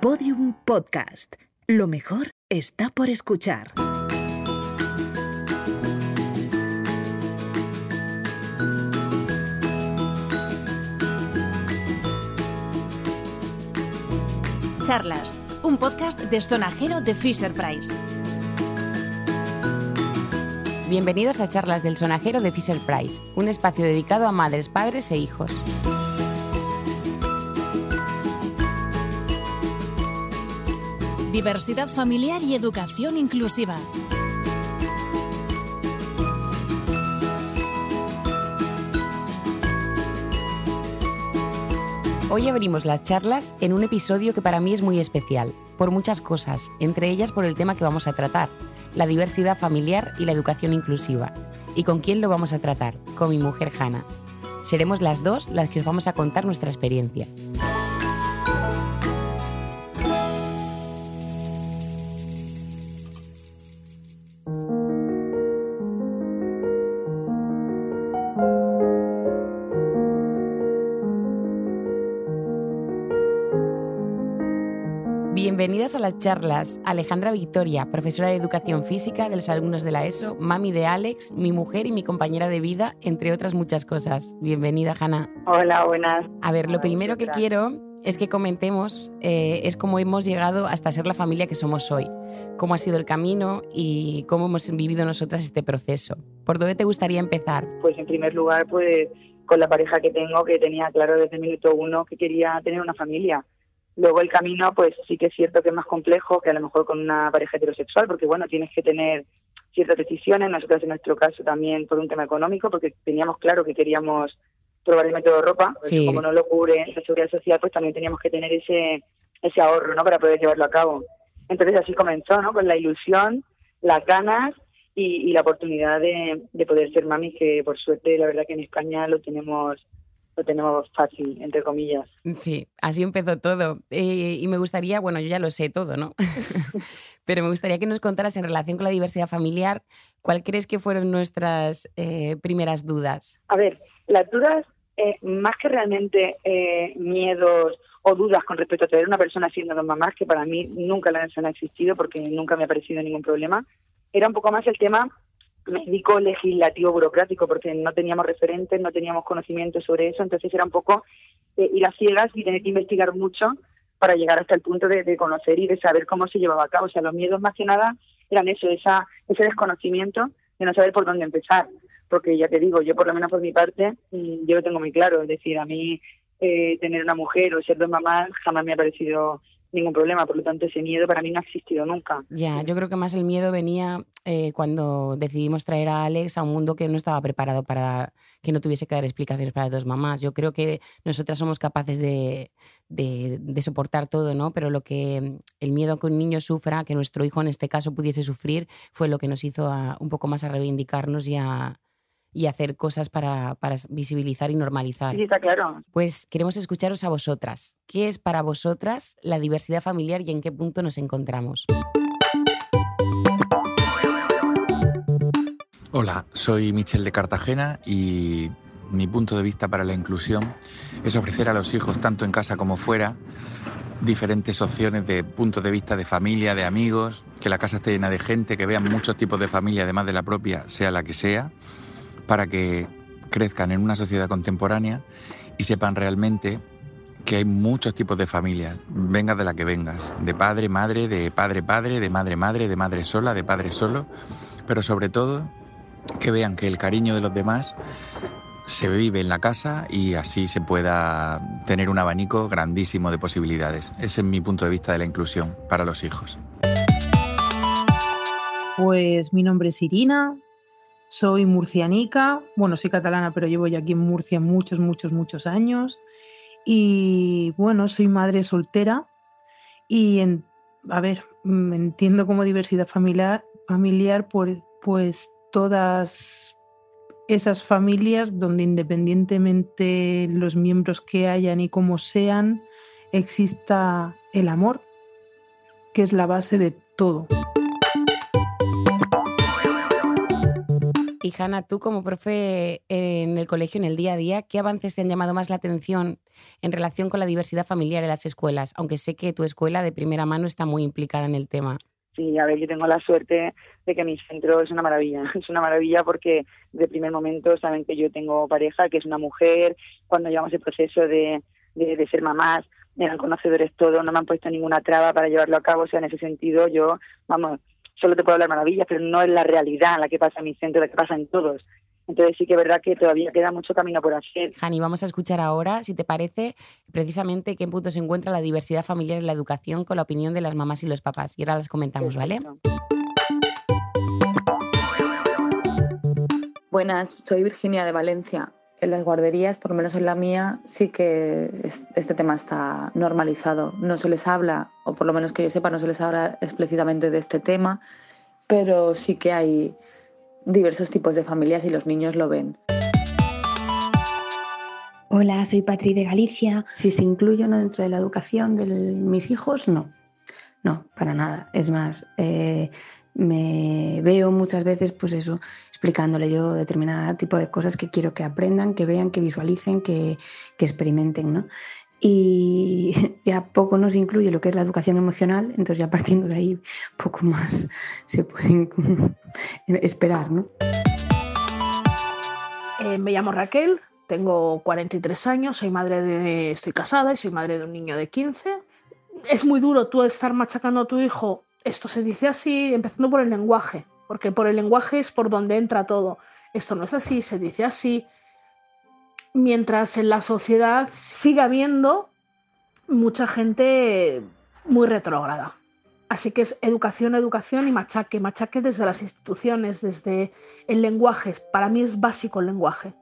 Podium Podcast. Lo mejor está por escuchar. Charlas, un podcast de sonajero de Fisher Price. Bienvenidos a Charlas del Sonajero de Fisher Price, un espacio dedicado a madres, padres e hijos. Diversidad familiar y educación inclusiva. Hoy abrimos las charlas en un episodio que para mí es muy especial, por muchas cosas, entre ellas por el tema que vamos a tratar, la diversidad familiar y la educación inclusiva. ¿Y con quién lo vamos a tratar? Con mi mujer Hanna. Seremos las dos las que os vamos a contar nuestra experiencia. Bienvenidas a las charlas. Alejandra Victoria, profesora de Educación Física de los alumnos de la ESO, mami de Alex, mi mujer y mi compañera de vida, entre otras muchas cosas. Bienvenida, Hanna. Hola, buenas. A ver, lo primero que quiero es que comentemos eh, es cómo hemos llegado hasta ser la familia que somos hoy, cómo ha sido el camino y cómo hemos vivido nosotras este proceso. ¿Por dónde te gustaría empezar? Pues en primer lugar, pues con la pareja que tengo, que tenía claro desde el minuto uno que quería tener una familia Luego el camino, pues sí que es cierto que es más complejo que a lo mejor con una pareja heterosexual, porque bueno, tienes que tener ciertas decisiones, nosotros en nuestro caso también por un tema económico, porque teníamos claro que queríamos probar el método de ropa, sí. como no lo cubre la seguridad social, pues también teníamos que tener ese, ese ahorro, ¿no? Para poder llevarlo a cabo. Entonces así comenzó, ¿no? Con la ilusión, las ganas y, y la oportunidad de, de poder ser mami, que por suerte la verdad que en España lo tenemos lo tenemos fácil, entre comillas. Sí, así empezó todo. Eh, y me gustaría, bueno, yo ya lo sé todo, ¿no? Pero me gustaría que nos contaras en relación con la diversidad familiar, ¿cuál crees que fueron nuestras eh, primeras dudas? A ver, las dudas, eh, más que realmente miedos o dudas con respecto a tener una persona siendo dos mamás, que para mí nunca las han existido porque nunca me ha parecido ningún problema, era un poco más el tema médico, legislativo, burocrático, porque no teníamos referentes, no teníamos conocimiento sobre eso, entonces era un poco eh, ir a ciegas y tener que investigar mucho para llegar hasta el punto de, conocer y de saber cómo se llevaba a cabo. O sea, los miedos más que nada eran eso, esa, ese desconocimiento de no saber por dónde empezar. Porque ya te digo, yo por lo menos por mi parte, mm, yo lo tengo muy claro. Es decir, a mí eh, tener una mujer o ser dos mamás jamás me ha parecido ningún problema. Por lo tanto, ese miedo para mí no ha existido nunca. Ya, yo creo que más el miedo venía eh, cuando decidimos traer a Alex a un mundo que no estaba preparado para que no tuviese que dar explicaciones para dos mamás. Yo creo que nosotras somos capaces de, de, soportar todo, ¿no? Pero lo que el miedo que un niño sufra, que nuestro hijo en este caso pudiese sufrir, fue lo que nos hizo un poco más a reivindicarnos y a, y hacer cosas para, para, visibilizar y normalizar. Sí, está claro. Pues queremos escucharos a vosotras. ¿Qué es para vosotras la diversidad familiar y en qué punto nos encontramos? Hola, soy Michel de Cartagena y mi punto de vista para la inclusión es ofrecer a los hijos, tanto en casa como fuera, diferentes opciones de puntos de vista de familia, de amigos, que la casa esté llena de gente, que vean muchos tipos de familia, además de la propia, sea la que sea para que crezcan en una sociedad contemporánea y sepan realmente que hay muchos tipos de familias, vengas de la que vengas, de padre, madre, de padre, padre, de madre, madre, de madre sola, de padre solo, pero sobre todo que vean que el cariño de los demás se vive en la casa y así se pueda tener un abanico grandísimo de posibilidades. Ese es mi punto de vista de la inclusión para los hijos. Pues mi nombre es Irina, soy murcianica, bueno, soy catalana, pero llevo ya aquí en Murcia muchos, muchos, muchos años. Y bueno, soy madre soltera y, a ver, mm, entiendo como diversidad familiar, familiar pues todas esas familias donde independientemente los miembros que hayan y cómo sean, exista el amor, que es la base de todo. Y Hanna, tú como profe en el colegio, en el día a día, ¿qué avances te han llamado más la atención en relación con la diversidad familiar en las escuelas? Aunque sé que tu escuela de primera mano está muy implicada en el tema. Sí, a ver, yo tengo la suerte de que mi centro es una maravilla. Es una maravilla porque de primer momento saben que yo tengo pareja, que es una mujer. Cuando llevamos el proceso de, de, de ser mamás, eran conocedores todos, no me han puesto ninguna traba para llevarlo a cabo. O sea, en ese sentido, yo, vamos, solo te puedo hablar maravillas, pero no es la realidad la que pasa en mi centro, la que pasa en todos. Entonces sí que es verdad que todavía queda mucho camino por hacer. Jani, vamos a escuchar ahora, si te parece, precisamente qué punto se encuentra la diversidad familiar en la educación con la opinión de las mamás y los papás. Y ahora las comentamos, ¿vale? Buenas, soy Virginia de Valencia. En las guarderías, por lo menos en la mía, sí que este tema está normalizado. No se les habla, o por lo menos que yo sepa, no se les habla explícitamente de este tema, pero sí que hay diversos tipos de familias y los niños lo ven. Hola, soy Patri de Galicia. Si se incluye no dentro de la educación de mis hijos, no. No, para nada. Es más, eh, me veo muchas veces, pues eso, explicándole yo determinado tipo de cosas que quiero que aprendan, que vean, que visualicen, que, que experimenten, ¿no? Y ya poco nos incluye lo que es la educación emocional, entonces ya partiendo de ahí poco más se pueden esperar, ¿no? Eh, me llamo Raquel, tengo 43 años, soy madre estoy casada y soy madre de un niño de 15. Es muy duro tú estar machacando a tu hijo esto se dice así, empezando por el lenguaje, porque por el lenguaje es por donde entra todo. Esto no es así, se dice así. Mientras en la sociedad siga habiendo mucha gente muy retrógrada. Así que es educación, educación y machaque, machaque desde las instituciones, desde el lenguaje. Para mí es básico el lenguaje.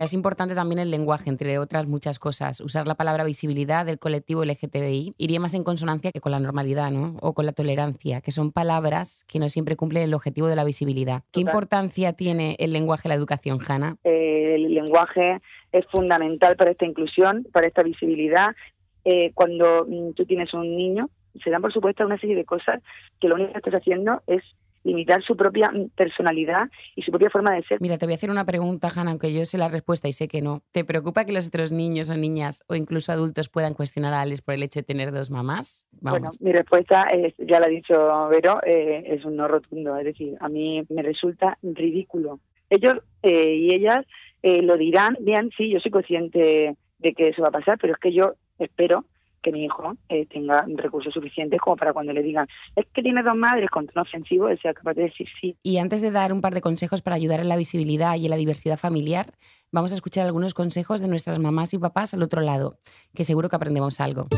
Es importante también el lenguaje, entre otras muchas cosas. Usar la palabra visibilidad del colectivo LGTBI iría más en consonancia que con la normalidad, ¿no? O con la tolerancia, que son palabras que no siempre cumplen el objetivo de la visibilidad. ¿Qué importancia tiene el lenguaje en la educación, Hanna? Eh, el lenguaje es fundamental para esta inclusión, para esta visibilidad. Eh, cuando mm, tú tienes un niño, se dan por supuesto una serie de cosas que lo único que estás haciendo es limitar su propia personalidad y su propia forma de ser. Mira, te voy a hacer una pregunta, Hanna, aunque yo sé la respuesta y sé que no. ¿Te preocupa que los otros niños o niñas o incluso adultos puedan cuestionar a Alex por el hecho de tener dos mamás? Bueno, mi respuesta, es, ya la ha dicho Vero, eh, es un no rotundo. Es decir, a mí me resulta ridículo. Ellos eh, y ellas eh, lo dirán, bien, sí, yo soy consciente de que eso va a pasar, pero es que yo espero que mi hijo eh, tenga recursos suficientes como para cuando le digan, es que tiene dos madres con tono ofensivo, él sea capaz de decir sí. Y antes de dar un par de consejos para ayudar en la visibilidad y en la diversidad familiar, vamos a escuchar algunos consejos de nuestras mamás y papás al otro lado, que seguro que aprendemos algo.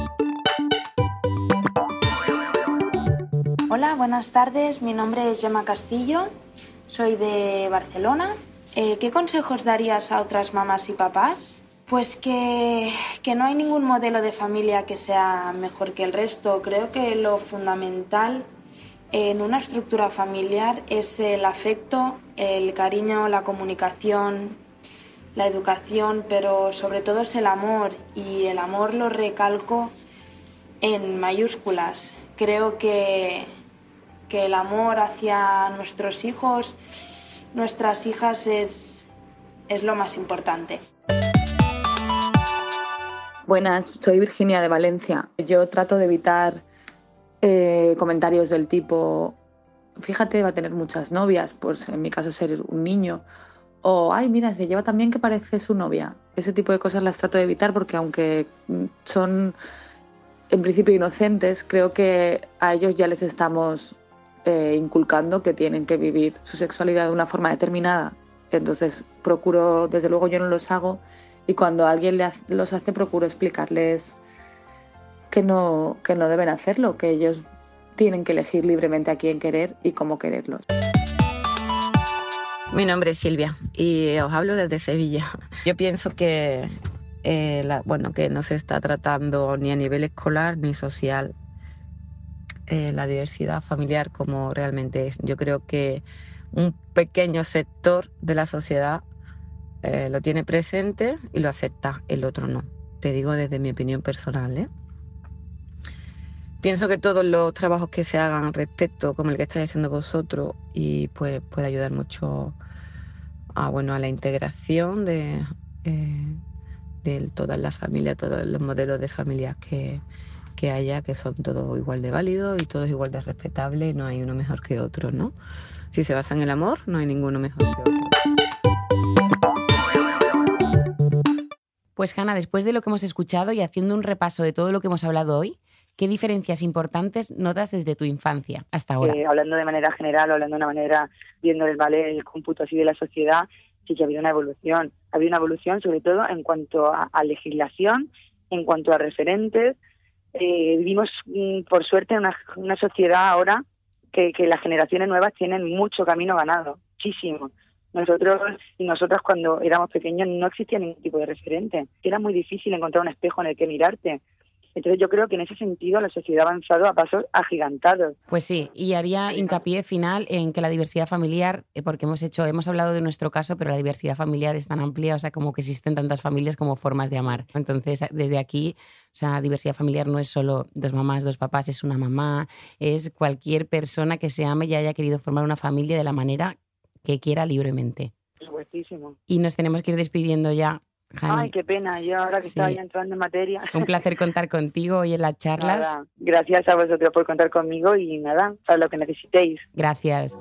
Hola, buenas tardes. Mi nombre es Gemma Castillo, soy de Barcelona. Eh, ¿Qué consejos darías a otras mamás y papás pues que, no hay ningún modelo de familia que sea mejor que el resto. Creo que lo fundamental en una estructura familiar es el afecto, el cariño, la comunicación, la educación, pero sobre todo es el amor y el amor lo recalco en mayúsculas. Creo que, que el amor hacia nuestros hijos, nuestras hijas es, es lo más importante. Buenas, soy Virginia de Valencia. Yo trato de evitar eh, comentarios del tipo, fíjate, va a tener muchas novias, pues en mi caso ser un niño, o, ay, mira, se lleva también que parece su novia. Ese tipo de cosas las trato de evitar porque aunque son en principio inocentes, creo que a ellos ya les estamos eh, inculcando que tienen que vivir su sexualidad de una forma determinada. Entonces procuro, desde luego yo no los hago y cuando alguien los hace procuro explicarles que no, que no deben hacerlo, que ellos tienen que elegir libremente a quién querer y cómo quererlos. Mi nombre es Silvia y os hablo desde Sevilla. Yo pienso que, eh, bueno, que no se está tratando ni a nivel escolar ni social eh, la diversidad familiar como realmente es. Yo creo que un pequeño sector de la sociedad eh, lo tiene presente y lo acepta, el otro no. Te digo desde mi opinión personal. ¿eh? Pienso que todos los trabajos que se hagan al respecto, como el que estáis haciendo vosotros, y pues puede ayudar mucho a bueno a la integración de, eh, de todas las familias, todos los modelos de familias que, que haya, que son todos igual de válidos y todos igual de respetables, no hay uno mejor que otro, ¿no? Si se basa en el amor, no hay ninguno mejor que otro. Pues Hanna, después de lo que hemos escuchado y haciendo un repaso de todo lo que hemos hablado hoy, ¿qué diferencias importantes notas desde tu infancia hasta ahora? Eh, hablando de manera general, hablando de una manera, viendo el ballet, el cómputo así de la sociedad, sí que ha habido una evolución. Ha habido una evolución sobre todo en cuanto a, a legislación, en cuanto a referentes. Eh, vivimos, mm, por suerte, en una, una sociedad ahora que, que las generaciones nuevas tienen mucho camino ganado, muchísimo. Nosotros y nosotras cuando éramos pequeños no existía ningún tipo de referente. Era muy difícil encontrar un espejo en el que mirarte. Entonces yo creo que en ese sentido la sociedad ha avanzado a pasos agigantados. Pues sí, y haría hincapié final en que la diversidad familiar, eh, porque hemos hecho, hemos hablado de nuestro caso, pero la diversidad familiar es tan amplia, o sea, como que existen tantas familias como formas de amar. Entonces, desde aquí, o sea, diversidad familiar no es solo dos mamás, dos papás, es una mamá, es cualquier persona que se ame y haya querido formar una familia de la manera que quiera libremente. Supuestísimo. Y nos tenemos que ir despidiendo ya. Hanna. Ay, qué pena, yo ahora que Sí. estaba ya entrando en materia. Un placer contar contigo hoy en las charlas. Nada, gracias a vosotros por contar conmigo y nada, para lo que necesitéis. Gracias.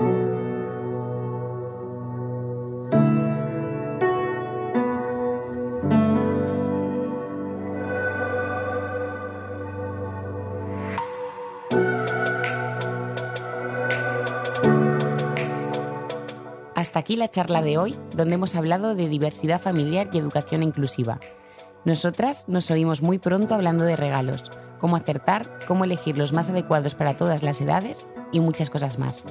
Hasta aquí la charla de hoy, donde hemos hablado de diversidad familiar y educación inclusiva. Nosotras nos oímos muy pronto hablando de regalos, cómo acertar, cómo elegir los más adecuados para todas las edades y muchas cosas más.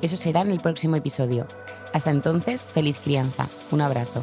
Eso será en el próximo episodio. Hasta entonces, feliz crianza. Un abrazo.